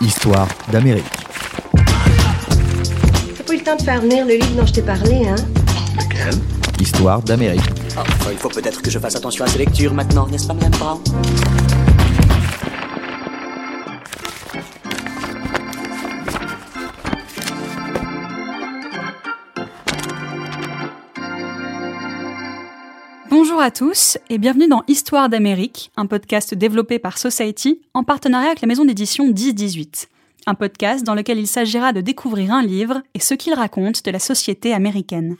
Histoire d'Amérique. T'as pas eu le temps de faire venir le livre dont je t'ai parlé, hein? Lequel? Histoire d'Amérique. Enfin, il faut peut-être que je fasse attention à ces lectures maintenant, n'est-ce pas, Madame Brown? À tous et bienvenue dans Histoire d'Amérique, un podcast développé par Society en partenariat avec la maison d'édition 1018. Un podcast dans lequel il s'agira de découvrir un livre et ce qu'il raconte de la société américaine.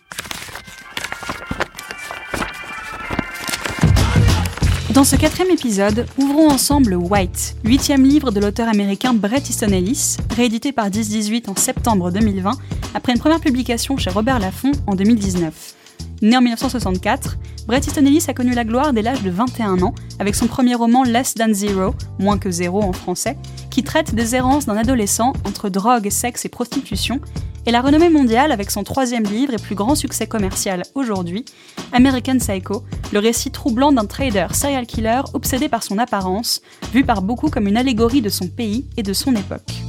Dans ce quatrième épisode, ouvrons ensemble White, huitième livre de l'auteur américain Bret Easton Ellis, réédité par 1018 en septembre 2020, après une première publication chez Robert Laffont en 2019. Né en 1964, Bret Easton Ellis a connu la gloire dès l'âge de 21 ans avec son premier roman Less Than Zero, moins que zéro en français, qui traite des errances d'un adolescent entre drogue, sexe et prostitution, et la renommée mondiale avec son troisième livre et plus grand succès commercial aujourd'hui, American Psycho, le récit troublant d'un trader serial killer obsédé par son apparence, vu par beaucoup comme une allégorie de son pays et de son époque.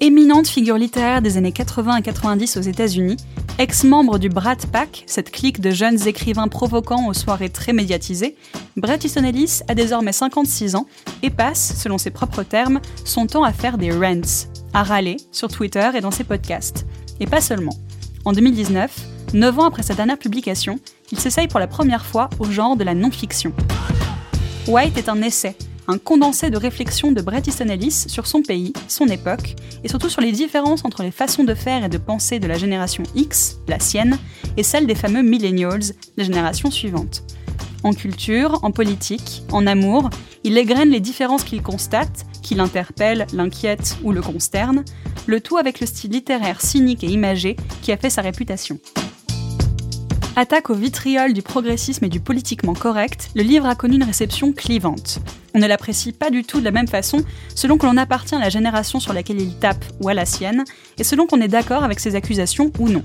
Éminente figure littéraire des années 80 à 90 aux États-Unis, Ex-membre du Brat Pack, cette clique de jeunes écrivains provoquants aux soirées très médiatisées, Bret Easton a désormais 56 ans et passe, selon ses propres termes, son temps à faire des rants, à râler sur Twitter et dans ses podcasts. Et pas seulement. En 2019, 9 ans après sa dernière publication, il s'essaye pour la première fois au genre de la non-fiction. White est un essai, un condensé de réflexions de Bret Easton sur son pays, son époque, et surtout sur les différences entre les façons de faire et de penser de la génération X, la sienne, et celle des fameux millennials, la génération suivante. En culture, en politique, en amour, il égrène les différences qu'il constate, qui l'interpellent, l'inquiètent ou le consternent, le tout avec le style littéraire cynique et imagé qui a fait sa réputation. Attaque au vitriol du progressisme et du politiquement correct, le livre a connu une réception clivante. On ne l'apprécie pas du tout de la même façon selon que l'on appartient à la génération sur laquelle il tape ou à la sienne, et selon qu'on est d'accord avec ses accusations ou non.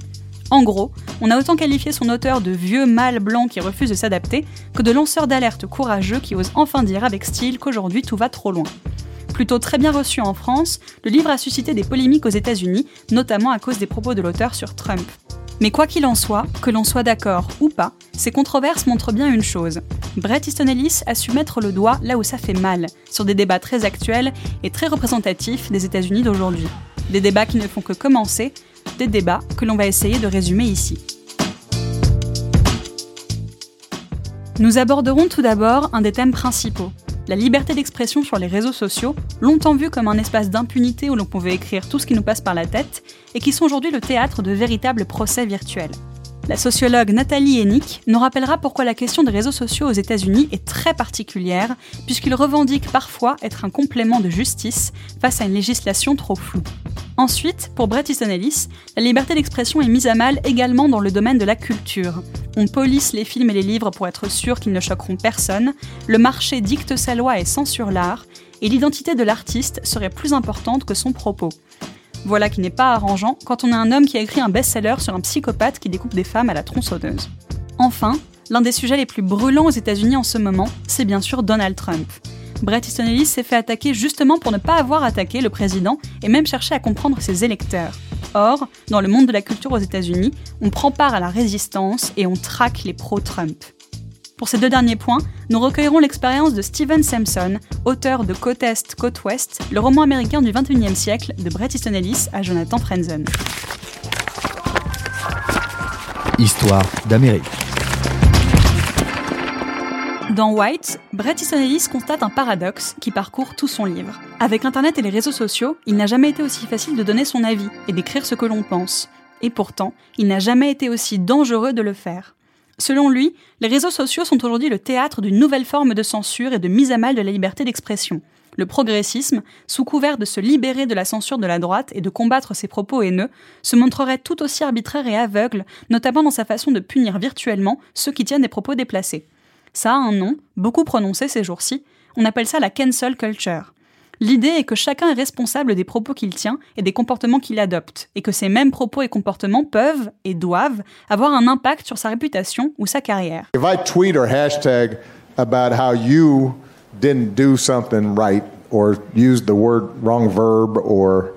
En gros, on a autant qualifié son auteur de vieux mâle blanc qui refuse de s'adapter que de lanceur d'alerte courageux qui ose enfin dire avec style qu'aujourd'hui tout va trop loin. Plutôt très bien reçu en France, le livre a suscité des polémiques aux États-Unis, notamment à cause des propos de l'auteur sur Trump. Mais quoi qu'il en soit, que l'on soit d'accord ou pas, ces controverses montrent bien une chose. Bret Easton Ellis a su mettre le doigt là où ça fait mal, sur des débats très actuels et très représentatifs des États-Unis d'aujourd'hui. Des débats qui ne font que commencer, des débats que l'on va essayer de résumer ici. Nous aborderons tout d'abord un des thèmes principaux, la liberté d'expression sur les réseaux sociaux, longtemps vue comme un espace d'impunité où l'on pouvait écrire tout ce qui nous passe par la tête, et qui sont aujourd'hui le théâtre de véritables procès virtuels. La sociologue Nathalie Hennick nous rappellera pourquoi la question des réseaux sociaux aux États-Unis est très particulière, puisqu'ils revendiquent parfois être un complément de justice face à une législation trop floue. Ensuite, pour Bret Easton la liberté d'expression est mise à mal également dans le domaine de la culture. On police les films et les livres pour être sûr qu'ils ne choqueront personne, le marché dicte sa loi et censure l'art, et l'identité de l'artiste serait plus importante que son propos. Voilà qui n'est pas arrangeant quand on a un homme qui a écrit un best-seller sur un psychopathe qui découpe des femmes à la tronçonneuse. Enfin, l'un des sujets les plus brûlants aux États-Unis en ce moment, c'est bien sûr Donald Trump. Bret Easton Ellis s'est fait attaquer justement pour ne pas avoir attaqué le président et même chercher à comprendre ses électeurs. Or, dans le monde de la culture aux États-Unis, on prend part à la résistance et on traque les pro-Trump. Pour ces deux derniers points, nous recueillerons l'expérience de Steven Sampson, auteur de Côte Est, Côte Ouest, le roman américain du XXIe siècle de Bret Easton Ellis à Jonathan Frenzen. Histoire d'Amérique. Dans White, Bret Easton Ellis constate un paradoxe qui parcourt tout son livre. Avec Internet et les réseaux sociaux, il n'a jamais été aussi facile de donner son avis et d'écrire ce que l'on pense. Et pourtant, il n'a jamais été aussi dangereux de le faire. Selon lui, les réseaux sociaux sont aujourd'hui le théâtre d'une nouvelle forme de censure et de mise à mal de la liberté d'expression. Le progressisme, sous couvert de se libérer de la censure de la droite et de combattre ses propos haineux, se montrerait tout aussi arbitraire et aveugle, notamment dans sa façon de punir virtuellement ceux qui tiennent des propos déplacés. Ça a un nom, beaucoup prononcé ces jours-ci, on appelle ça la cancel culture. L'idée est que chacun est responsable des propos qu'il tient et des comportements qu'il adopte, et que ces mêmes propos et comportements peuvent et doivent avoir un impact sur sa réputation ou sa carrière. If I tweet or hashtag about how you didn't do something right or used the wrong verb or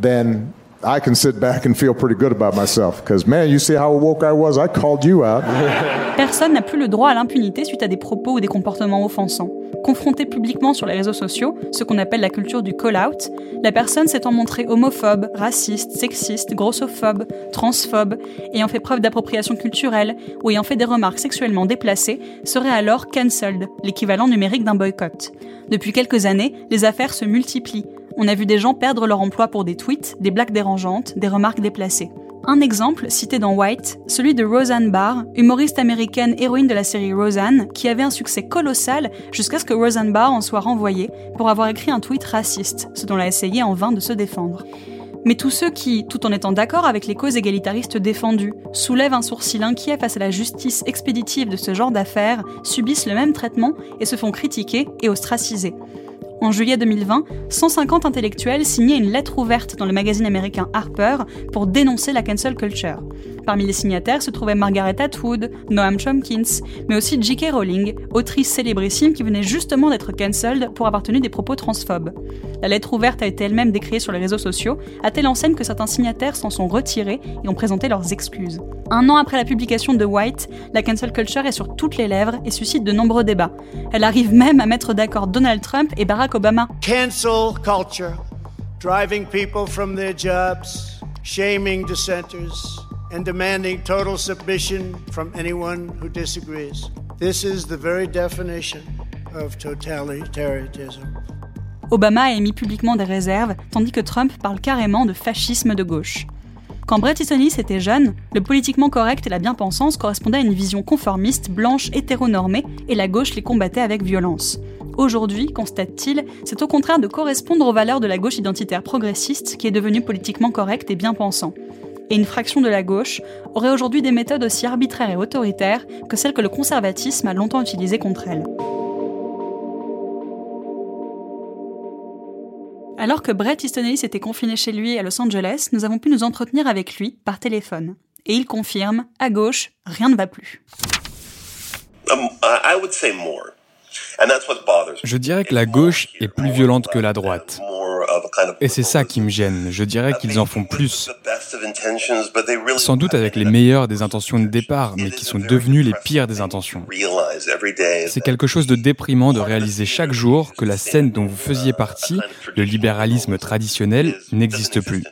then I can sit back and feel pretty good about myself because man, you see how woke I was? I called you out. Personne n'a plus le droit à l'impunité suite à des propos ou des comportements offensants. Confronté publiquement sur les réseaux sociaux, ce qu'on appelle la culture du call-out, la personne s'étant montrée homophobe, raciste, sexiste, grossophobe, transphobe, ayant fait preuve d'appropriation culturelle ou ayant fait des remarques sexuellement déplacées serait alors cancelled, l'équivalent numérique d'un boycott. Depuis quelques années, les affaires se multiplient. On a vu des gens perdre leur emploi pour des tweets, des blagues dérangeantes, des remarques déplacées. Un exemple, cité dans White, celui de Roseanne Barr, humoriste américaine héroïne de la série Roseanne, qui avait un succès colossal jusqu'à ce que Roseanne Barr en soit renvoyée pour avoir écrit un tweet raciste, ce dont elle a essayé en vain de se défendre. Mais tous ceux qui, tout en étant d'accord avec les causes égalitaristes défendues, soulèvent un sourcil inquiet face à la justice expéditive de ce genre d'affaires, subissent le même traitement et se font critiquer et ostraciser. En juillet 2020, 150 intellectuels signaient une lettre ouverte dans le magazine américain Harper pour dénoncer la cancel culture. Parmi les signataires se trouvaient Margaret Atwood, Noam Chomkins, mais aussi J.K. Rowling, autrice célébrissime qui venait justement d'être cancelled pour avoir tenu des propos transphobes. La lettre ouverte a été elle-même décriée sur les réseaux sociaux, à telle enseigne que certains signataires s'en sont retirés et ont présenté leurs excuses. Un an après la publication de White, la cancel culture est sur toutes les lèvres et suscite de nombreux débats. Elle arrive même à mettre d'accord Donald Trump et Barack Obama. Cancel culture, driving people from their jobs, shaming dissenters, and demanding total submission from anyone who disagrees. This is the very definition of totalitarianism. Obama a émis publiquement des réserves, tandis que Trump parle carrément de fascisme de gauche. Quand Bret Easton était jeune, le politiquement correct et la bien-pensance correspondaient à une vision conformiste, blanche, hétéronormée, et la gauche les combattait avec violence. Aujourd'hui, constate-t-il, c'est au contraire de correspondre aux valeurs de la gauche identitaire progressiste qui est devenue politiquement correcte et bien-pensant. Et une fraction de la gauche aurait aujourd'hui des méthodes aussi arbitraires et autoritaires que celles que le conservatisme a longtemps utilisées contre elle. Alors que Bret Easton Ellis était confiné chez lui à Los Angeles, nous avons pu nous entretenir avec lui par téléphone. Et il confirme, à gauche, rien ne va plus. Um, more. Je dirais que la gauche est plus violente que la droite. Et c'est ça qui me gêne. Je dirais qu'ils en font plus. Sans doute avec les meilleures des intentions de départ, mais qui sont devenues les pires des intentions. C'est quelque chose de déprimant de réaliser chaque jour que la scène dont vous faisiez partie, le libéralisme traditionnel, n'existe plus.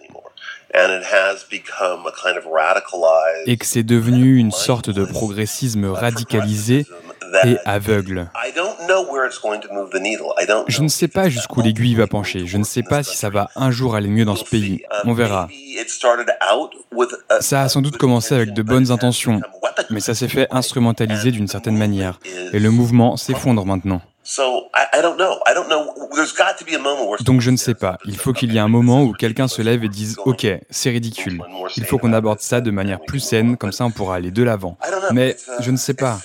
Et que c'est devenu une sorte de progressisme radicalisé et aveugle. Je ne sais pas jusqu'où l'aiguille va pencher. Je ne sais pas si ça va un jour aller mieux dans ce pays. On verra. Ça a sans doute commencé avec de bonnes intentions, mais ça s'est fait instrumentaliser d'une certaine manière. Et le mouvement s'effondre maintenant. Donc je ne sais pas. Il faut qu'il y ait un moment où quelqu'un se lève et dise OK, c'est ridicule. Il faut qu'on aborde ça de manière plus saine, comme ça on pourra aller de l'avant. Mais je ne sais pas.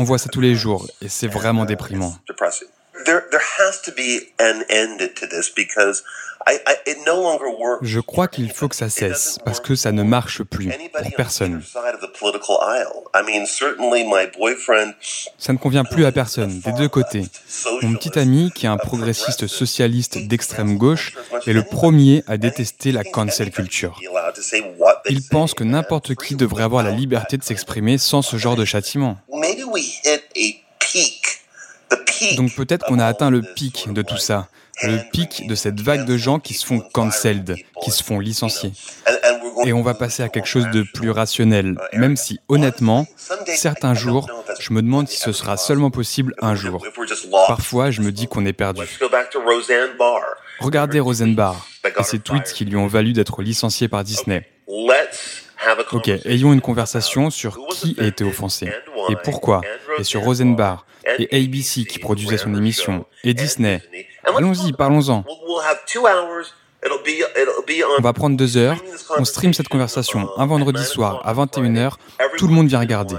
On voit ça tous les jours et c'est vraiment déprimant. Je crois qu'il faut que ça cesse parce que ça ne marche plus pour personne. Ça ne convient plus à personne, des deux côtés. Mon petit ami, qui est un progressiste socialiste d'extrême gauche, est le premier à détester la cancel culture. Il pense que n'importe qui devrait avoir la liberté de s'exprimer sans ce genre de châtiment. Donc peut-être qu'on a atteint le pic de tout ça, le pic de cette vague de gens qui se font cancelled, qui se font licencier. Et on va passer à quelque chose de plus rationnel, même si honnêtement, certains jours, je me demande si ce sera seulement possible un jour. Parfois, je me dis qu'on est perdu. Regardez Rosenbar et ses tweets qui lui ont valu d'être licencié par Disney. Ok, ayons une conversation sur qui a été offensé et pourquoi, et sur Rosenbar et ABC qui produisait son émission, et Disney. Allons-y, parlons-en. On va prendre deux heures, on stream cette conversation un vendredi soir à 21h, tout le monde vient regarder.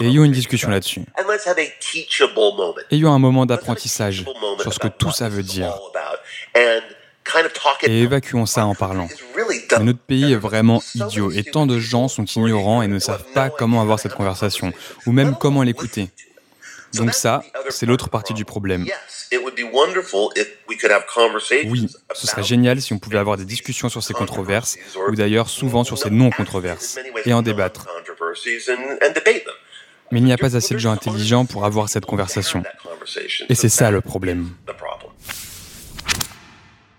Et ayons une discussion là-dessus. Ayons un moment d'apprentissage sur ce que tout ça veut dire. Et évacuons ça en parlant. Mais notre pays est vraiment idiot et tant de gens sont ignorants et ne savent pas comment avoir cette conversation, ou même comment l'écouter. Donc ça, c'est l'autre partie du problème. Oui, ce serait génial si on pouvait avoir des discussions sur ces controverses, ou d'ailleurs souvent sur ces non-controverses, et en débattre. Mais il n'y a pas assez de gens intelligents pour avoir cette conversation. Et c'est ça le problème.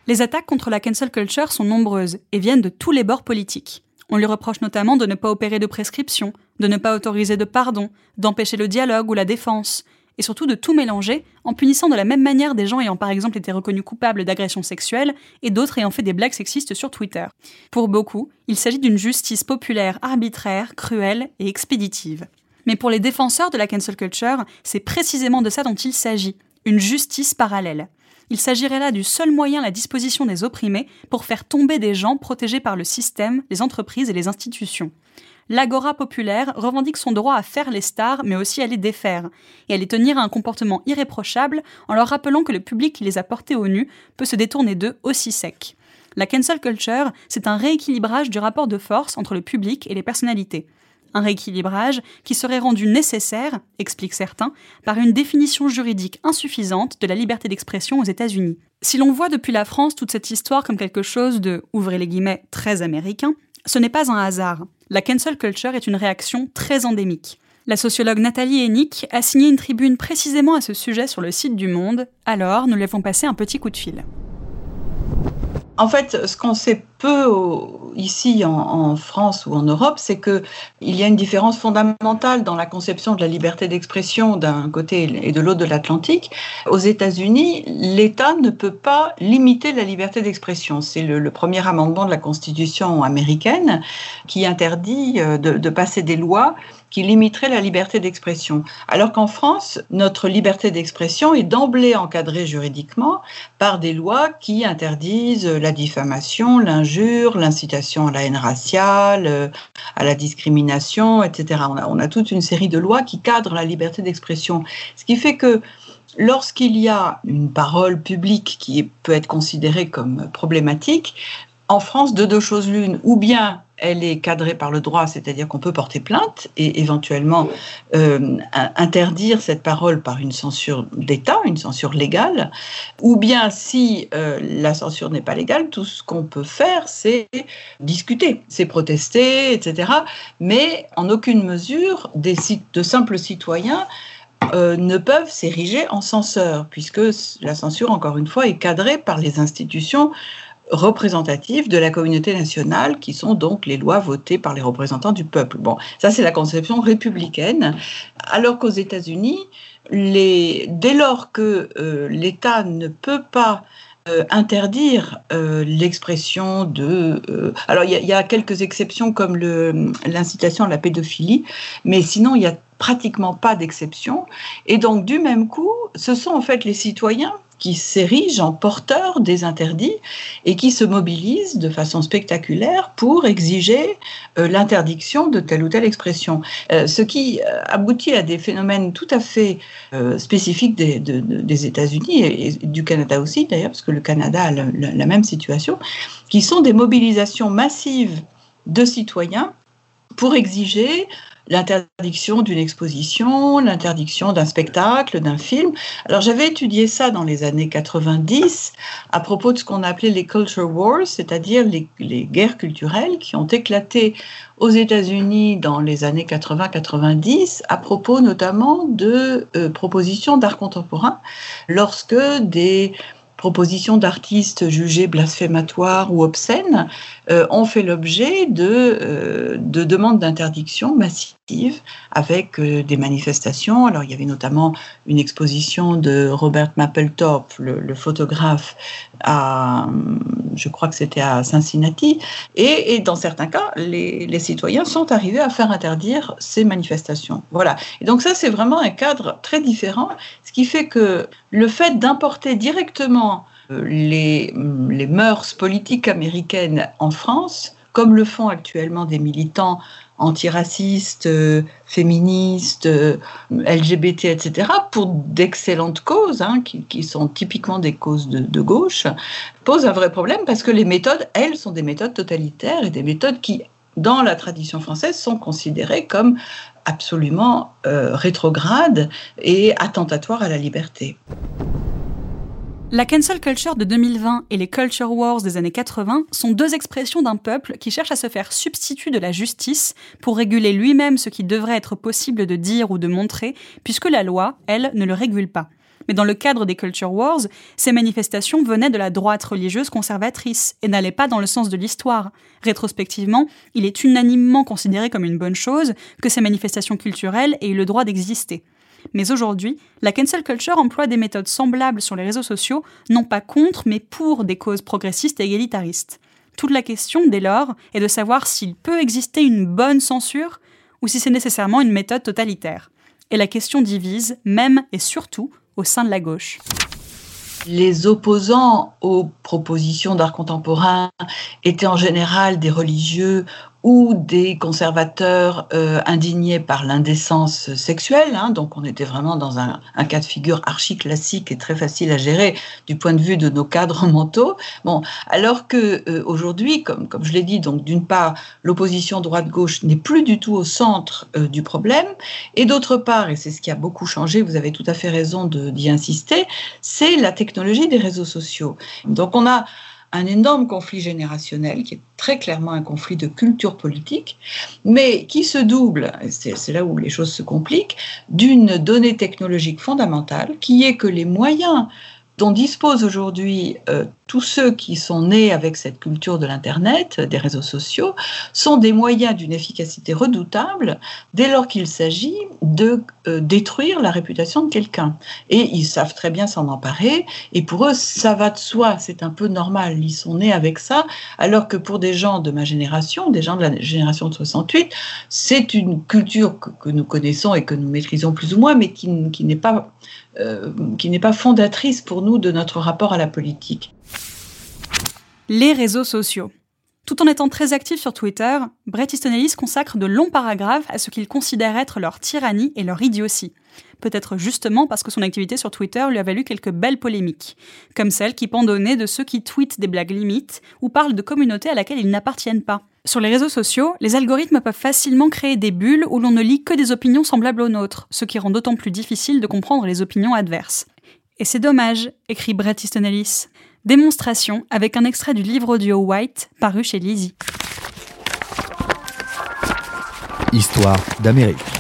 Les attaques contre la cancel culture sont nombreuses et viennent de tous les bords politiques. On lui reproche notamment de ne pas opérer de prescription, de ne pas autoriser de pardon, d'empêcher le dialogue ou la défense, et surtout de tout mélanger en punissant de la même manière des gens ayant par exemple été reconnus coupables d'agression sexuelle et d'autres ayant fait des blagues sexistes sur Twitter. Pour beaucoup, il s'agit d'une justice populaire arbitraire, cruelle et expéditive. Mais pour les défenseurs de la cancel culture, c'est précisément de ça dont il s'agit, une justice parallèle. Il s'agirait là du seul moyen à la disposition des opprimés pour faire tomber des gens protégés par le système, les entreprises et les institutions. L'agora populaire revendique son droit à faire les stars, mais aussi à les défaire, et à les tenir à un comportement irréprochable en leur rappelant que le public qui les a portés au nu peut se détourner d'eux aussi sec. La cancel culture, c'est un rééquilibrage du rapport de force entre le public et les personnalités un rééquilibrage qui serait rendu nécessaire, expliquent certains, par une définition juridique insuffisante de la liberté d'expression aux États-Unis. Si l'on voit depuis la France toute cette histoire comme quelque chose de, ouvrez les guillemets, très américain, ce n'est pas un hasard. La cancel culture est une réaction très endémique. La sociologue Nathalie Hennick a signé une tribune précisément à ce sujet sur le site du Monde, alors nous lui avons passé un petit coup de fil. En fait, ce qu'on sait peu ici en, France ou en Europe, c'est qu'il y a une différence fondamentale dans la conception de la liberté d'expression d'un côté et de l'autre de l'Atlantique. Aux États-Unis, l'État ne peut pas limiter la liberté d'expression. C'est le, premier amendement de la Constitution américaine qui interdit euh, de passer des lois qui limiterait la liberté d'expression. Alors qu'en France, notre liberté d'expression est d'emblée encadrée juridiquement par des lois qui interdisent la diffamation, l'injure, l'incitation à la haine raciale, euh, à la discrimination, etc. On a, toute une série de lois qui cadrent la liberté d'expression. Ce qui fait que lorsqu'il y a une parole publique qui peut être considérée comme problématique, en France, de deux choses l'une, ou bien elle est cadrée par le droit, c'est-à-dire qu'on peut porter plainte et éventuellement euh, interdire cette parole par une censure d'État, une censure légale, ou bien si euh, la censure n'est pas légale, tout ce qu'on peut faire, c'est discuter, c'est protester, etc. Mais en aucune mesure, des, de simples citoyens euh, ne peuvent s'ériger en censeurs, puisque la censure, encore une fois, est cadrée par les institutions représentatives de la communauté nationale, qui sont donc les lois votées par les représentants du peuple. Bon, ça c'est la conception républicaine, alors qu'aux États-Unis, dès lors que euh, l'État ne peut pas euh, interdire euh, l'expression de... alors il y, y, a quelques exceptions comme l'incitation à la pédophilie, mais sinon il y a pratiquement pas d'exception. Et donc du même coup, ce sont en fait les citoyens qui s'érigent en porteurs des interdits et qui se mobilisent de façon spectaculaire pour exiger euh, l'interdiction de telle ou telle expression. Euh, ce qui euh, aboutit à des phénomènes tout à fait spécifiques des, des États-Unis et, du Canada aussi d'ailleurs, parce que le Canada a la même situation, qui sont des mobilisations massives de citoyens pour exiger l'interdiction d'une exposition, l'interdiction d'un spectacle, d'un film. Alors j'avais étudié ça dans les années 90 à propos de ce qu'on appelait les culture wars, c'est-à-dire les, guerres culturelles qui ont éclaté aux États-Unis dans les années 80-90 à propos notamment de euh, propositions d'art contemporain lorsque des propositions d'artistes jugés blasphématoires ou obscènes euh, ont fait l'objet de, euh, de demandes d'interdiction massives avec euh, des manifestations. Alors il y avait notamment une exposition de Robert Mapplethorpe, le, photographe, à, je crois que c'était à Cincinnati, et, et, dans certains cas, les, les, citoyens sont arrivés à faire interdire ces manifestations. Voilà. Et donc ça, c'est vraiment un cadre très différent, ce qui fait que le fait d'importer directement les, mœurs politiques américaines en France, comme le font actuellement des militants antiracistes, euh, féministes, euh, LGBT, etc., pour d'excellentes causes, hein, qui, sont typiquement des causes de, gauche, pose un vrai problème parce que les méthodes, elles, sont des méthodes totalitaires et des méthodes qui, dans la tradition française, sont considérées comme absolument rétrogrades et attentatoires à la liberté. La cancel culture de 2020 et les culture wars des années 80 sont deux expressions d'un peuple qui cherche à se faire substitut de la justice pour réguler lui-même ce qui devrait être possible de dire ou de montrer, puisque la loi, elle, ne le régule pas. Mais dans le cadre des Culture Wars, ces manifestations venaient de la droite religieuse conservatrice et n'allaient pas dans le sens de l'histoire. Rétrospectivement, il est unanimement considéré comme une bonne chose que ces manifestations culturelles aient eu le droit d'exister. Mais aujourd'hui, la cancel culture emploie des méthodes semblables sur les réseaux sociaux, non pas contre, mais pour des causes progressistes et égalitaristes. Toute la question, dès lors, est de savoir s'il peut exister une bonne censure ou si c'est nécessairement une méthode totalitaire. Et la question divise, même et surtout, au sein de la gauche les opposants aux propositions d'art contemporain étaient en général des religieux ou des conservateurs euh, indignés par l'indécence sexuelle. Hein, donc on était vraiment dans un, un, cas de figure archi classique et très facile à gérer du point de vue de nos cadres mentaux. Bon, alors que euh, aujourd'hui, comme, comme je l'ai dit, donc d'une part l'opposition droite-gauche n'est plus du tout au centre euh, du problème, et d'autre part, et c'est ce qui a beaucoup changé, vous avez tout à fait raison d'y insister, c'est la technologie des réseaux sociaux. Donc on a un énorme conflit générationnel qui est très clairement un conflit de culture politique, mais qui se double, c'est là où les choses se compliquent, d'une donnée technologique fondamentale qui est que les moyens dont disposent aujourd'hui euh, tous ceux qui sont nés avec cette culture de l'Internet, des réseaux sociaux, sont des moyens d'une efficacité redoutable dès lors qu'il s'agit de euh, détruire la réputation de quelqu'un. Et ils savent très bien s'en emparer, et pour eux, ça va de soi, c'est un peu normal, ils sont nés avec ça, alors que pour des gens de ma génération, des gens de la génération de 68, c'est une culture que, nous connaissons et que nous maîtrisons plus ou moins, mais qui, n'est pas, qui n'est pas fondatrice pour nous de notre rapport à la politique les réseaux sociaux. Tout en étant très actif sur Twitter, Bret Easton Ellis consacre de longs paragraphes à ce qu'il considère être leur tyrannie et leur idiotie. Peut-être justement parce que son activité sur Twitter lui a valu quelques belles polémiques, comme celle qui pendonnait de ceux qui tweetent des blagues limites ou parlent de communautés à laquelle ils n'appartiennent pas. Sur les réseaux sociaux, les algorithmes peuvent facilement créer des bulles où l'on ne lit que des opinions semblables aux nôtres, ce qui rend d'autant plus difficile de comprendre les opinions adverses. Et c'est dommage, écrit Bret Easton Ellis. Démonstration avec un extrait du livre audio White paru chez Lizzie. Histoire d'Amérique.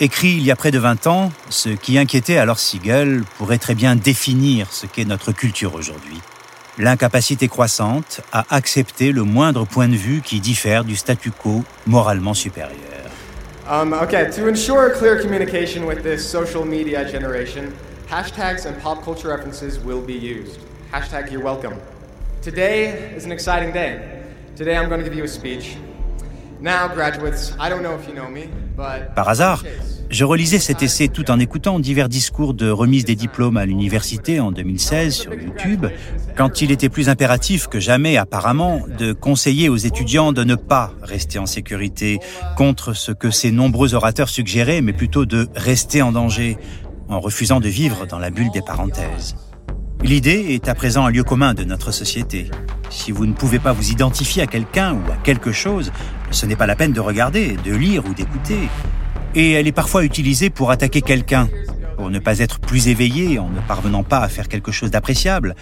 Écrit il y a près de 20 ans, ce qui inquiétait alors Siegel pourrait très bien définir ce qu'est notre culture aujourd'hui l'incapacité croissante à accepter le moindre point de vue qui diffère du statu quo moralement supérieur. Um, okay, to ensure clear communication with this social media generation, hashtags and pop culture references will be used. Hashtag you're welcome. Today is an exciting day. Today I'm going to give you a speech. Par hasard, je relisais cet essai tout en écoutant divers discours de remise des diplômes à l'université en 2016 sur YouTube, quand il était plus impératif que jamais apparemment de conseiller aux étudiants de ne pas rester en sécurité contre ce que ces nombreux orateurs suggéraient, mais plutôt de rester en danger en refusant de vivre dans la bulle des parenthèses. L'idée est à présent un lieu commun de notre société. Si vous ne pouvez pas vous identifier à quelqu'un ou à quelque chose, ce n'est pas la peine de regarder, de lire ou d'écouter et elle est parfois utilisée pour attaquer quelqu'un, pour ne pas être plus éveillé en ne parvenant pas à faire quelque chose d'appréciable,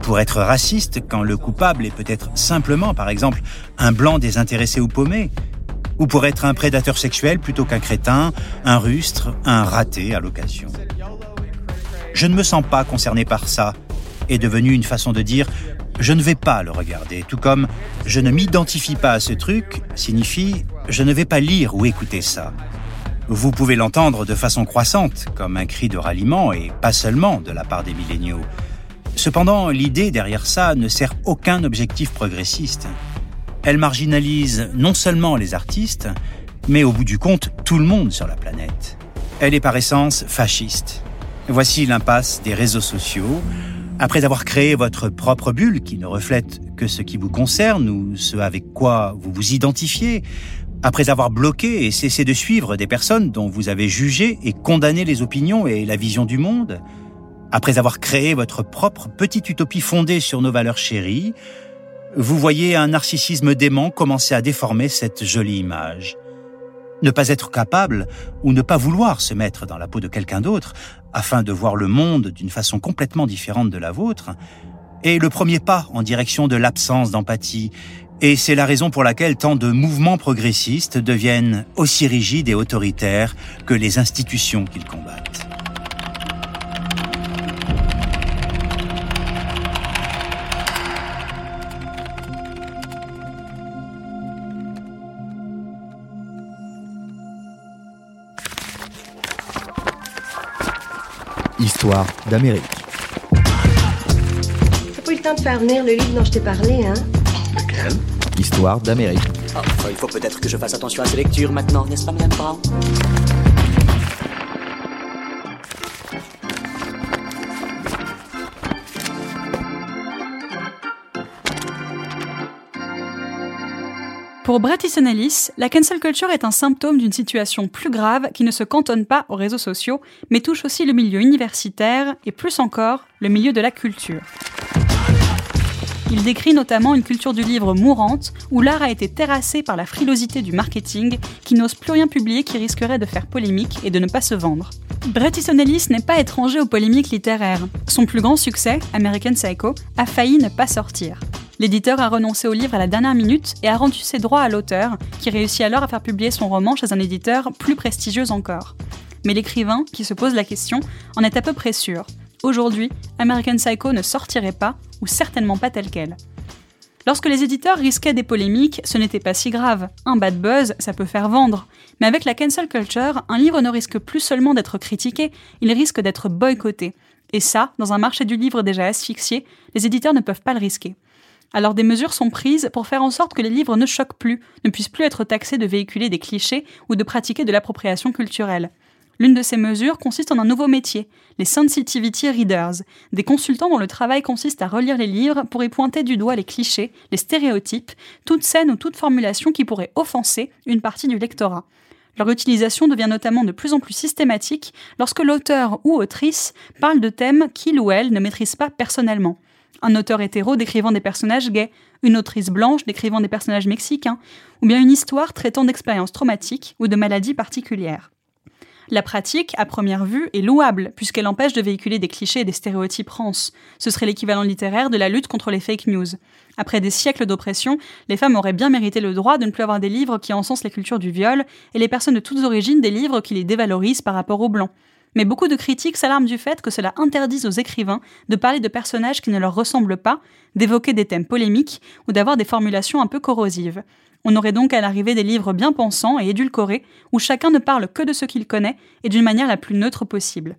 pour être raciste quand le coupable est peut-être simplement, par exemple, un blanc désintéressé ou paumé, ou pour être un prédateur sexuel plutôt qu'un crétin, un rustre, un raté à l'occasion. Je ne me sens pas concerné par ça, est devenu une façon de dire je ne vais pas le regarder, tout comme je ne m'identifie pas à ce truc signifie je ne vais pas lire ou écouter ça. Vous pouvez l'entendre de façon croissante, comme un cri de ralliement, et pas seulement de la part des milléniaux. Cependant, l'idée derrière ça ne sert aucun objectif progressiste. Elle marginalise non seulement les artistes, mais au bout du compte, tout le monde sur la planète. Elle est par essence fasciste. Voici l'impasse des réseaux sociaux. Après avoir créé votre propre bulle qui ne reflète que ce qui vous concerne ou ce avec quoi vous vous identifiez, après avoir bloqué et cessé de suivre des personnes dont vous avez jugé et condamné les opinions et la vision du monde, Après avoir créé votre propre petite utopie fondée sur nos valeurs chéries, vous voyez un narcissisme dément commencer à déformer cette jolie image. Ne pas être capable ou ne pas vouloir se mettre dans la peau de quelqu'un d'autre afin de voir le monde d'une façon complètement différente de la vôtre est le premier pas en direction de l'absence d'empathie et c'est la raison pour laquelle tant de mouvements progressistes deviennent aussi rigides et autoritaires que les institutions qu'ils combattent. Histoire d'Amérique. T'as pas eu le temps de faire venir le livre dont je t'ai parlé, hein? Lequel Histoire d'Amérique. Oh, il faut peut-être que je fasse attention à ces lectures maintenant, n'est-ce pas, Madame Brown? Pour Bret Easton Ellis, la cancel culture est un symptôme d'une situation plus grave qui ne se cantonne pas aux réseaux sociaux, mais touche aussi le milieu universitaire et plus encore le milieu de la culture. Il décrit notamment une culture du livre mourante, où l'art a été terrassé par la frilosité du marketing, qui n'ose plus rien publier qui risquerait de faire polémique et de ne pas se vendre. Bret Easton Ellis n'est pas étranger aux polémiques littéraires. Son plus grand succès, American Psycho, a failli ne pas sortir. L'éditeur a renoncé au livre à la dernière minute et a rendu ses droits à l'auteur, qui réussit alors à faire publier son roman chez un éditeur plus prestigieux encore. Mais l'écrivain, qui se pose la question, en est à peu près sûr. Aujourd'hui, American Psycho ne sortirait pas, ou certainement pas tel quel. Lorsque les éditeurs risquaient des polémiques, ce n'était pas si grave. Un bad buzz, ça peut faire vendre. Mais avec la cancel culture, un livre ne risque plus seulement d'être critiqué, il risque d'être boycotté. Et ça, dans un marché du livre déjà asphyxié, les éditeurs ne peuvent pas le risquer. Alors des mesures sont prises pour faire en sorte que les livres ne choquent plus, ne puissent plus être taxés de véhiculer des clichés ou de pratiquer de l'appropriation culturelle. L'une de ces mesures consiste en un nouveau métier, les sensitivity readers, des consultants dont le travail consiste à relire les livres pour y pointer du doigt les clichés, les stéréotypes, toute scène ou toute formulation qui pourrait offenser une partie du lectorat. Leur utilisation devient notamment de plus en plus systématique lorsque l'auteur ou autrice parle de thèmes qu'il ou elle ne maîtrise pas personnellement un auteur hétéro décrivant des personnages gays, une autrice blanche décrivant des personnages mexicains, ou bien une histoire traitant d'expériences traumatiques ou de maladies particulières. La pratique, à première vue, est louable, puisqu'elle empêche de véhiculer des clichés et des stéréotypes rances. Ce serait l'équivalent littéraire de la lutte contre les fake news. Après des siècles d'oppression, les femmes auraient bien mérité le droit de ne plus avoir des livres qui encensent la culture du viol, et les personnes de toutes origines des livres qui les dévalorisent par rapport aux blancs. Mais beaucoup de critiques s'alarment du fait que cela interdise aux écrivains de parler de personnages qui ne leur ressemblent pas, d'évoquer des thèmes polémiques ou d'avoir des formulations un peu corrosives. On aurait donc à l'arrivée des livres bien pensants et édulcorés, où chacun ne parle que de ce qu'il connaît et d'une manière la plus neutre possible.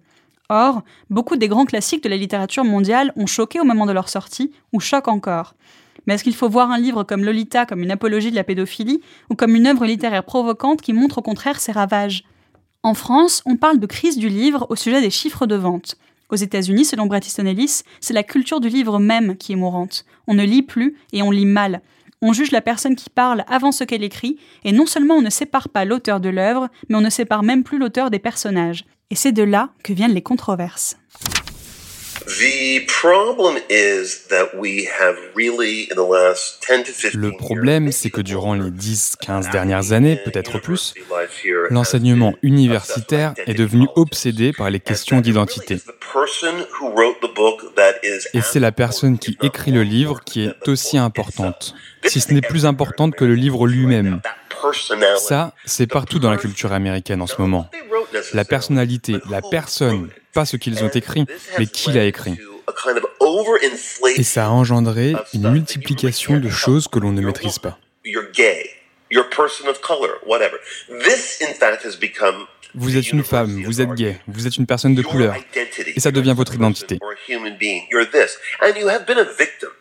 Or, beaucoup des grands classiques de la littérature mondiale ont choqué au moment de leur sortie, ou choquent encore. Mais est-ce qu'il faut voir un livre comme Lolita comme une apologie de la pédophilie, ou comme une œuvre littéraire provocante qui montre au contraire ses ravages? En France, on parle de crise du livre au sujet des chiffres de vente. Aux États-Unis, selon Bret Easton Ellis, c'est la culture du livre même qui est mourante. On ne lit plus et on lit mal. On juge la personne qui parle avant ce qu'elle écrit, et non seulement on ne sépare pas l'auteur de l'œuvre, mais on ne sépare même plus l'auteur des personnages. Et c'est de là que viennent les controverses. Le problème, c'est que durant les 10-15 dernières années, peut-être plus, l'enseignement universitaire est devenu obsédé par les questions d'identité. Et c'est la personne qui écrit le livre qui est aussi importante, si ce n'est plus importante que le livre lui-même. Ça, c'est partout dans la culture américaine en ce moment. La personnalité, la personne, pas ce qu'ils ont écrit, mais qui l'a écrit. Et ça a engendré une multiplication de choses que l'on ne maîtrise pas. Vous êtes une femme, vous êtes gay, vous êtes une personne de couleur. Et ça devient votre identité.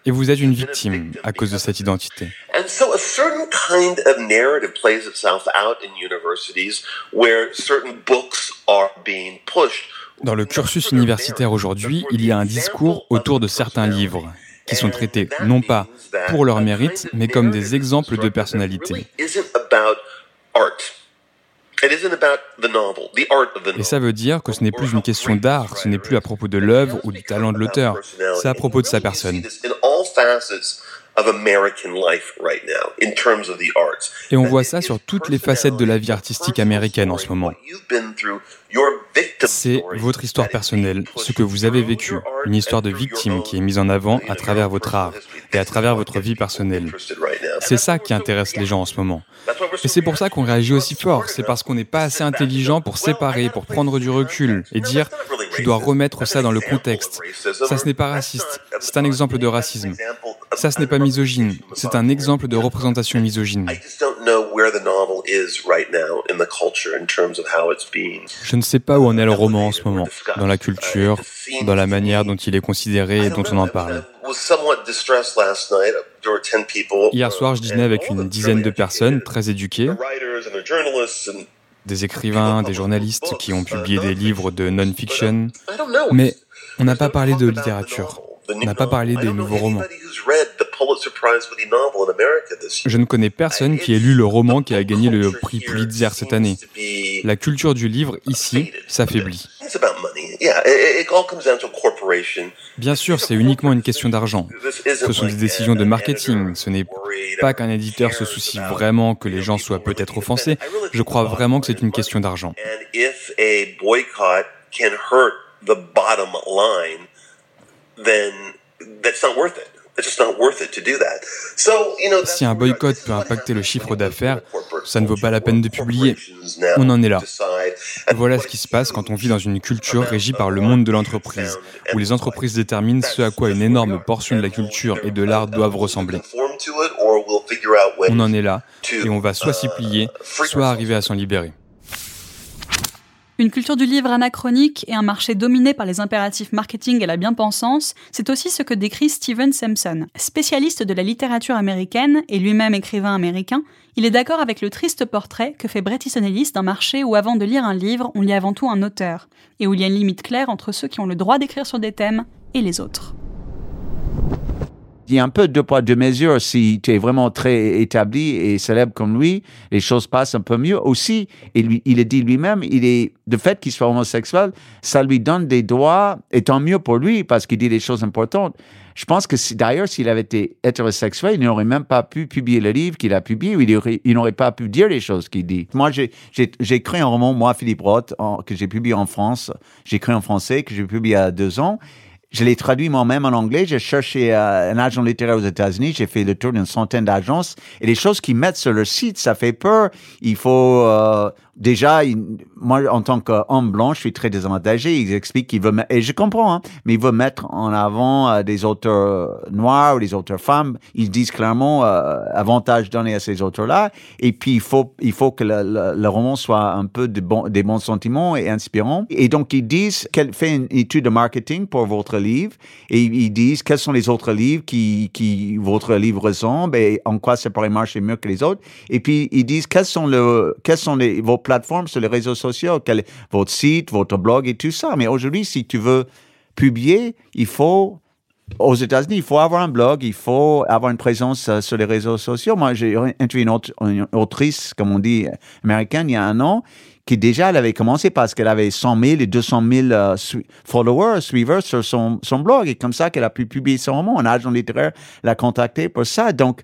Et vous êtes une victime à cause de cette identité. Dans le cursus universitaire aujourd'hui, il y a un discours autour de certains livres qui sont traités non pas pour leur mérite, mais comme des exemples de personnalité. Et ça veut dire que ce n'est plus une question d'art, ce n'est plus à propos de l'œuvre ou du talent de l'auteur, c'est à propos de sa personne. Et on voit ça sur toutes les facettes de la vie artistique américaine en ce moment. C'est votre histoire personnelle, ce que vous avez vécu, une histoire de victime qui est mise en avant à travers votre art et à travers votre vie personnelle. C'est ça qui intéresse les gens en ce moment. Et c'est pour ça qu'on réagit aussi fort, c'est parce qu'on n'est pas assez intelligent pour séparer, pour prendre du recul et dire je dois remettre ça dans le contexte. Ça, ce n'est pas raciste, c'est un exemple de racisme. Ça, ce n'est pas misogyne, c'est un exemple de représentation misogyne. Je ne sais pas où en est le roman en ce moment, dans la culture, dans la manière dont il est considéré et dont on en parle. Hier soir, je dînais avec une dizaine de personnes très éduquées, des écrivains, des journalistes qui ont publié des livres de non-fiction, mais on n'a pas parlé de littérature. On n'a pas parlé des nouveaux romans. Je ne connais personne qui ait lu le roman qui a gagné le prix Pulitzer cette année. La culture du livre, ici, s'affaiblit. Bien sûr, c'est uniquement une question d'argent. Ce sont des décisions de marketing. Ce n'est pas qu'un éditeur se soucie vraiment que les gens soient peut-être offensés. Je crois vraiment que c'est une question d'argent. Si un boycott peut impacter le chiffre d'affaires, ça ne vaut pas la peine de publier. On en est là. Voilà ce qui se passe quand on vit dans une culture régie par le monde de l'entreprise, où les entreprises déterminent ce à quoi une énorme portion de la culture et de l'art doivent ressembler. On en est là, et on va soit s'y plier, soit arriver à s'en libérer. Une culture du livre anachronique et un marché dominé par les impératifs marketing et la bien-pensance, c'est aussi ce que décrit Steven Sampson. Spécialiste de la littérature américaine et lui-même écrivain américain, il est d'accord avec le triste portrait que fait Bret Easton Ellis d'un marché où avant de lire un livre, on lit avant tout un auteur, et où il y a une limite claire entre ceux qui ont le droit d'écrire sur des thèmes et les autres il un peu de poids, de mesure. Si tu es vraiment très établi et célèbre comme lui, les choses passent un peu mieux. Aussi, il, a dit lui-même, il est, le fait qu'il soit homosexuel, ça lui donne des droits, et tant mieux pour lui, parce qu'il dit des choses importantes. Je pense que d'ailleurs, s'il avait été hétérosexuel, il n'aurait même pas pu publier le livre qu'il a publié, ou il, n'aurait pas pu dire les choses qu'il dit. Moi, j'ai, écrit un roman, moi, Philippe Roth, que j'ai publié en France. J'ai écrit en français, que j'ai publié il y a deux ans. Je l'ai traduit moi-même en anglais. J'ai cherché euh, un agent littéraire aux États-Unis. J'ai fait le tour d'une centaine d'agences. Et les choses qu'ils mettent sur leur site, ça fait peur. Il faut euh, déjà, moi, en tant qu'homme blanc, je suis très désavantagé. Ils expliquent qu'ils veulent, et je comprends, hein, mais ils veulent mettre en avant euh, des auteurs noirs ou des auteurs femmes. Ils disent clairement euh, avantage donné à ces auteurs-là. Et puis, il faut, il faut que le, le, roman soit un peu de bon, des bons sentiments et inspirant. Et donc, ils disent qu'elle fait une étude de marketing pour votre livre et ils disent quels sont les autres livres qui, qui votre livre ressemble et en quoi ça pourrait marcher mieux que les autres. Et puis, ils disent quels sont le, quels sont les, vos sur les réseaux sociaux, quel votre site, votre blog et tout ça. Mais aujourd'hui, si tu veux publier, il faut aux États-Unis, il faut avoir un blog, il faut avoir une présence euh, sur les réseaux sociaux. Moi, j'ai interviewé une, autre, une, autrice, comme on dit, américaine, il y a un an, qui déjà, elle avait commencé parce qu'elle avait 100 000 et 200 000 euh, followers, suiveurs sur son, son blog. Et comme ça qu'elle a pu publier son roman. Un agent littéraire l'a contacté pour ça. Donc,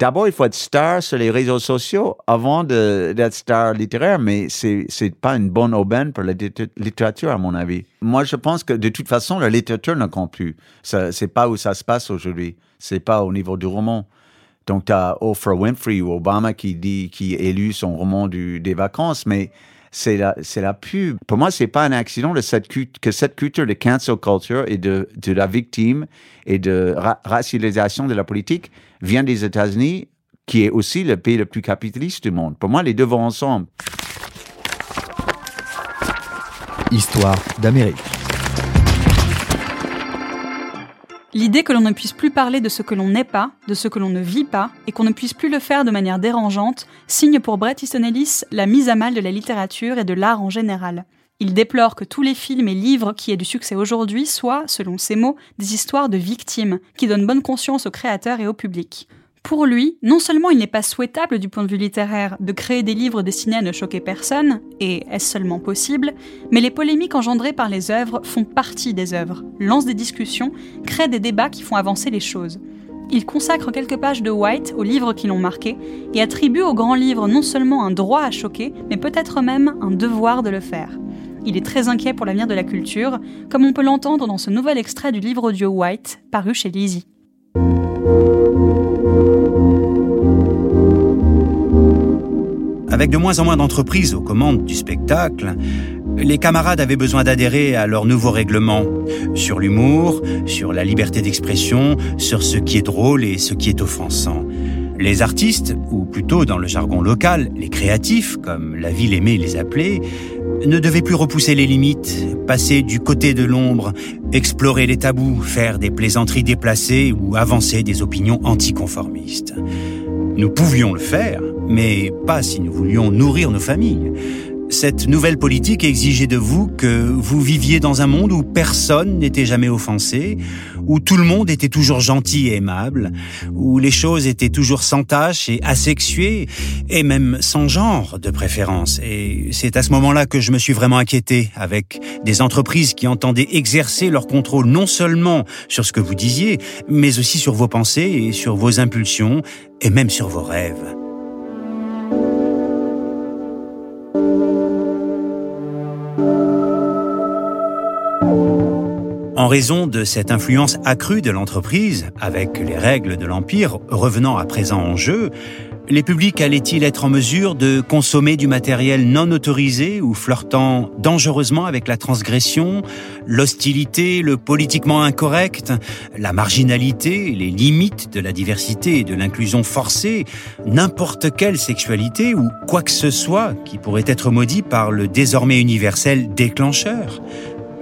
D'abord, il faut être star sur les réseaux sociaux avant d'être star littéraire, mais c'est n'est pas une bonne aubaine pour la littérature, à mon avis. Moi, je pense que de toute façon, la littérature ne compte plus. C'est pas où ça se passe aujourd'hui. C'est pas au niveau du roman. Donc, tu as Oprah Winfrey ou Obama qui dit, qui élu son roman des vacances, mais c'est la, c'est la pub. Pour moi, c'est pas un accident que cette culture de cancel culture et de, de la victime et de racialisation de la politique vient des États-Unis, qui est aussi le pays le plus capitaliste du monde. Pour moi, les deux vont ensemble. Histoire d'Amérique. L'idée que l'on ne puisse plus parler de ce que l'on n'est pas, de ce que l'on ne vit pas, et qu'on ne puisse plus le faire de manière dérangeante, signe pour Bret Easton Ellis la mise à mal de la littérature et de l'art en général. Il déplore que tous les films et livres qui aient du succès aujourd'hui soient, selon ses mots, des histoires de victimes, qui donnent bonne conscience aux créateurs et au public. Pour lui, non seulement il n'est pas souhaitable du point de vue littéraire de créer des livres destinés à ne choquer personne, et est-ce seulement possible, mais les polémiques engendrées par les œuvres font partie des œuvres, lancent des discussions, créent des débats qui font avancer les choses. Il consacre quelques pages de White aux livres qui l'ont marqué et attribue au grand livre non seulement un droit à choquer, mais peut-être même un devoir de le faire. Il est très inquiet pour l'avenir de la culture, comme on peut l'entendre dans ce nouvel extrait du livre audio White, paru chez Lizzie. Avec de moins en moins d'entreprises aux commandes du spectacle, les camarades avaient besoin d'adhérer à leur nouveau règlement sur l'humour, sur la liberté d'expression, sur ce qui est drôle et ce qui est offensant. Les artistes, ou plutôt dans le jargon local, les créatifs, comme la ville aimait les appeler, ne devaient plus repousser les limites, passer du côté de l'ombre, explorer les tabous, faire des plaisanteries déplacées ou avancer des opinions anticonformistes. Nous pouvions le faire, mais pas si nous voulions nourrir nos familles. Cette nouvelle politique exigeait de vous que vous viviez dans un monde où personne n'était jamais offensé, où tout le monde était toujours gentil et aimable, où les choses étaient toujours sans tache et asexuées, et même sans genre de préférence. Et c'est à ce moment-là que je me suis vraiment inquiété avec des entreprises qui entendaient exercer leur contrôle non seulement sur ce que vous disiez, mais aussi sur vos pensées et sur vos impulsions, et même sur vos rêves. Raison de cette influence accrue de l'entreprise, avec les règles de l'Empire revenant à présent en jeu, les publics allaient-ils être en mesure de consommer du matériel non autorisé ou flirtant dangereusement avec la transgression, l'hostilité, le politiquement incorrect, la marginalité, les limites de la diversité et de l'inclusion forcée, n'importe quelle sexualité ou quoi que ce soit qui pourrait être maudit par le désormais universel déclencheur?